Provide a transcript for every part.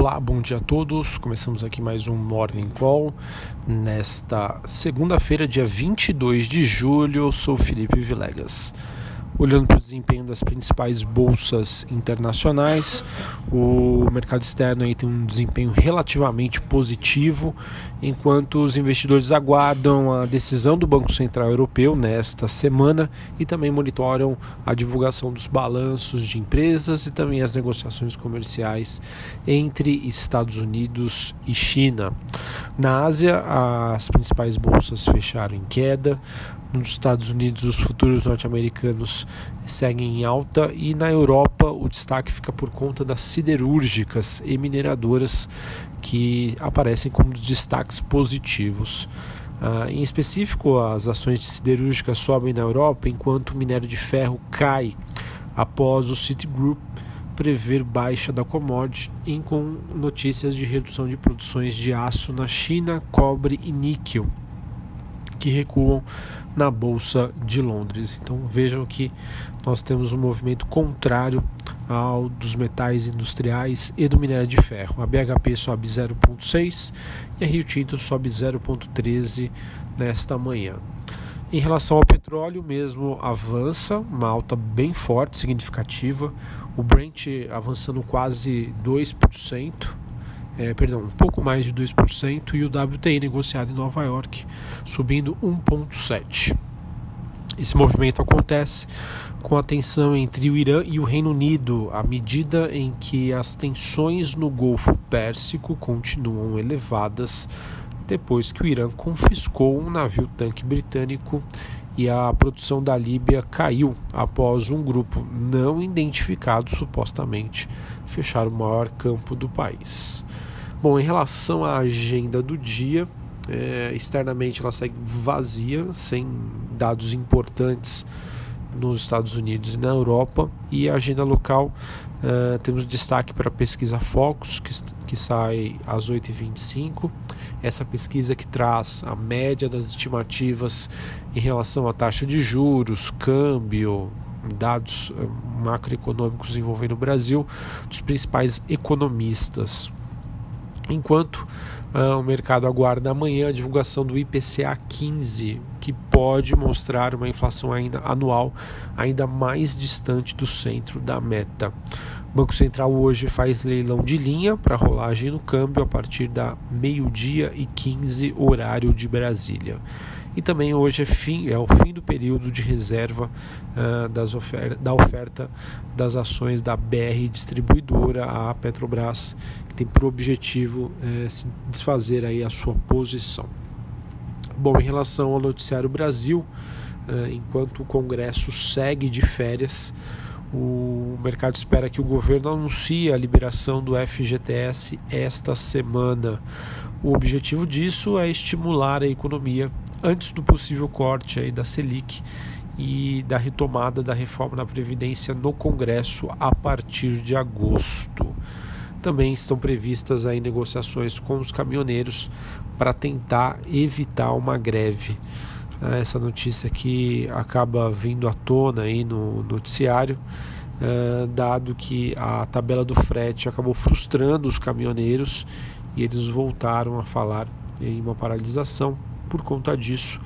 Olá, bom dia a todos. Começamos aqui mais um Morning Call nesta segunda-feira, dia 22 de julho. Eu sou Felipe Vilegas. Olhando para o desempenho das principais bolsas internacionais, o mercado externo aí tem um desempenho relativamente positivo, enquanto os investidores aguardam a decisão do Banco Central Europeu nesta semana e também monitoram a divulgação dos balanços de empresas e também as negociações comerciais entre Estados Unidos e China. Na Ásia, as principais bolsas fecharam em queda. Nos Estados Unidos, os futuros norte-americanos seguem em alta e na Europa o destaque fica por conta das siderúrgicas e mineradoras que aparecem como destaques positivos. Uh, em específico, as ações de siderúrgica sobem na Europa, enquanto o minério de ferro cai após o Citigroup prever baixa da commodity, com notícias de redução de produções de aço na China, cobre e níquel que recuam na Bolsa de Londres. Então vejam que nós temos um movimento contrário ao dos metais industriais e do minério de ferro. A BHP sobe 0,6 e a Rio Tinto sobe 0,13 nesta manhã. Em relação ao petróleo, mesmo avança, uma alta bem forte, significativa. O Brent avançando quase 2%, é, perdão, um pouco mais de 2%, e o WTI negociado em Nova York subindo 1,7%. Esse movimento acontece com a tensão entre o Irã e o Reino Unido, à medida em que as tensões no Golfo Pérsico continuam elevadas depois que o Irã confiscou um navio tanque britânico e a produção da Líbia caiu após um grupo não identificado supostamente fechar o maior campo do país. Bom, em relação à agenda do dia, é, externamente ela segue vazia, sem dados importantes nos Estados Unidos e na Europa. E a agenda local uh, temos destaque para a pesquisa Focus, que, que sai às 8h25. Essa pesquisa que traz a média das estimativas em relação à taxa de juros, câmbio, dados uh, macroeconômicos envolvendo o Brasil, dos principais economistas. Enquanto uh, o mercado aguarda amanhã a divulgação do IPCA 15, que pode mostrar uma inflação ainda anual ainda mais distante do centro da meta. O Banco Central hoje faz leilão de linha para rolagem no câmbio a partir da meio-dia e 15 horário de Brasília. E também hoje é, fim, é o fim do período de reserva uh, das ofer da oferta das ações da BR Distribuidora, a Petrobras, que tem por objetivo se desfazer aí a sua posição. Bom, em relação ao noticiário Brasil, uh, enquanto o Congresso segue de férias, o mercado espera que o governo anuncie a liberação do FGTS esta semana. O objetivo disso é estimular a economia antes do possível corte aí da Selic e da retomada da reforma da Previdência no Congresso a partir de agosto. Também estão previstas aí negociações com os caminhoneiros para tentar evitar uma greve. Ah, essa notícia que acaba vindo à tona aí no noticiário, ah, dado que a tabela do frete acabou frustrando os caminhoneiros e eles voltaram a falar em uma paralisação. Por conta disso,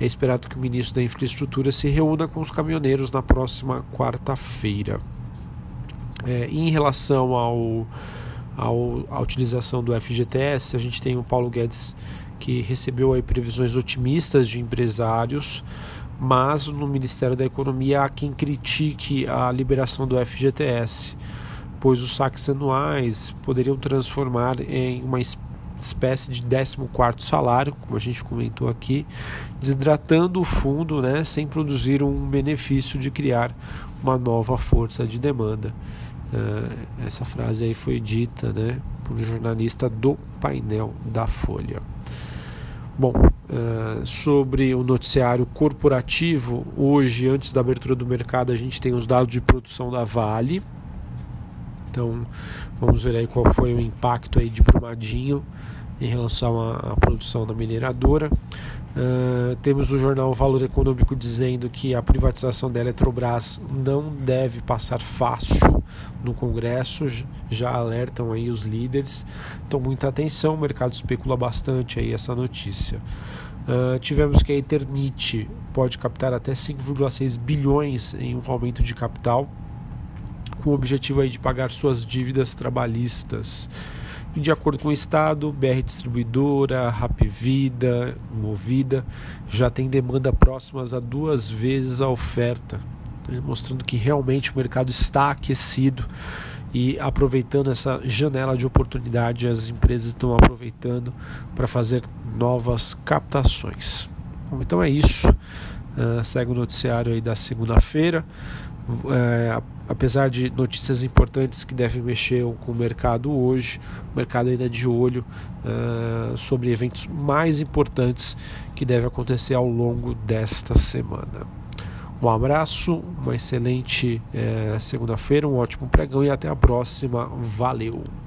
é esperado que o ministro da Infraestrutura se reúna com os caminhoneiros na próxima quarta-feira. É, em relação ao, ao, à utilização do FGTS, a gente tem o Paulo Guedes que recebeu aí previsões otimistas de empresários, mas no Ministério da Economia há quem critique a liberação do FGTS pois os saques anuais poderiam transformar em uma espécie de 14 salário, como a gente comentou aqui, desidratando o fundo né, sem produzir um benefício de criar uma nova força de demanda. Uh, essa frase aí foi dita né, por um jornalista do painel da Folha. Bom, uh, sobre o noticiário corporativo, hoje, antes da abertura do mercado, a gente tem os dados de produção da Vale, então vamos ver aí qual foi o impacto aí de Brumadinho em relação à, à produção da mineradora. Uh, temos o jornal Valor Econômico dizendo que a privatização da Eletrobras não deve passar fácil no Congresso, já alertam aí os líderes. Então, muita atenção, o mercado especula bastante aí essa notícia. Uh, tivemos que a Eternit pode captar até 5,6 bilhões em um aumento de capital, com o objetivo aí de pagar suas dívidas trabalhistas. E de acordo com o Estado, BR Distribuidora, Rap Vida, Movida já tem demanda próximas a duas vezes a oferta, né, mostrando que realmente o mercado está aquecido e aproveitando essa janela de oportunidade, as empresas estão aproveitando para fazer novas captações. Bom, então é isso. Uh, segue o noticiário aí da segunda-feira. É, apesar de notícias importantes que devem mexer com o mercado hoje, o mercado ainda é de olho uh, sobre eventos mais importantes que devem acontecer ao longo desta semana. Um abraço, uma excelente uh, segunda-feira, um ótimo pregão e até a próxima. Valeu!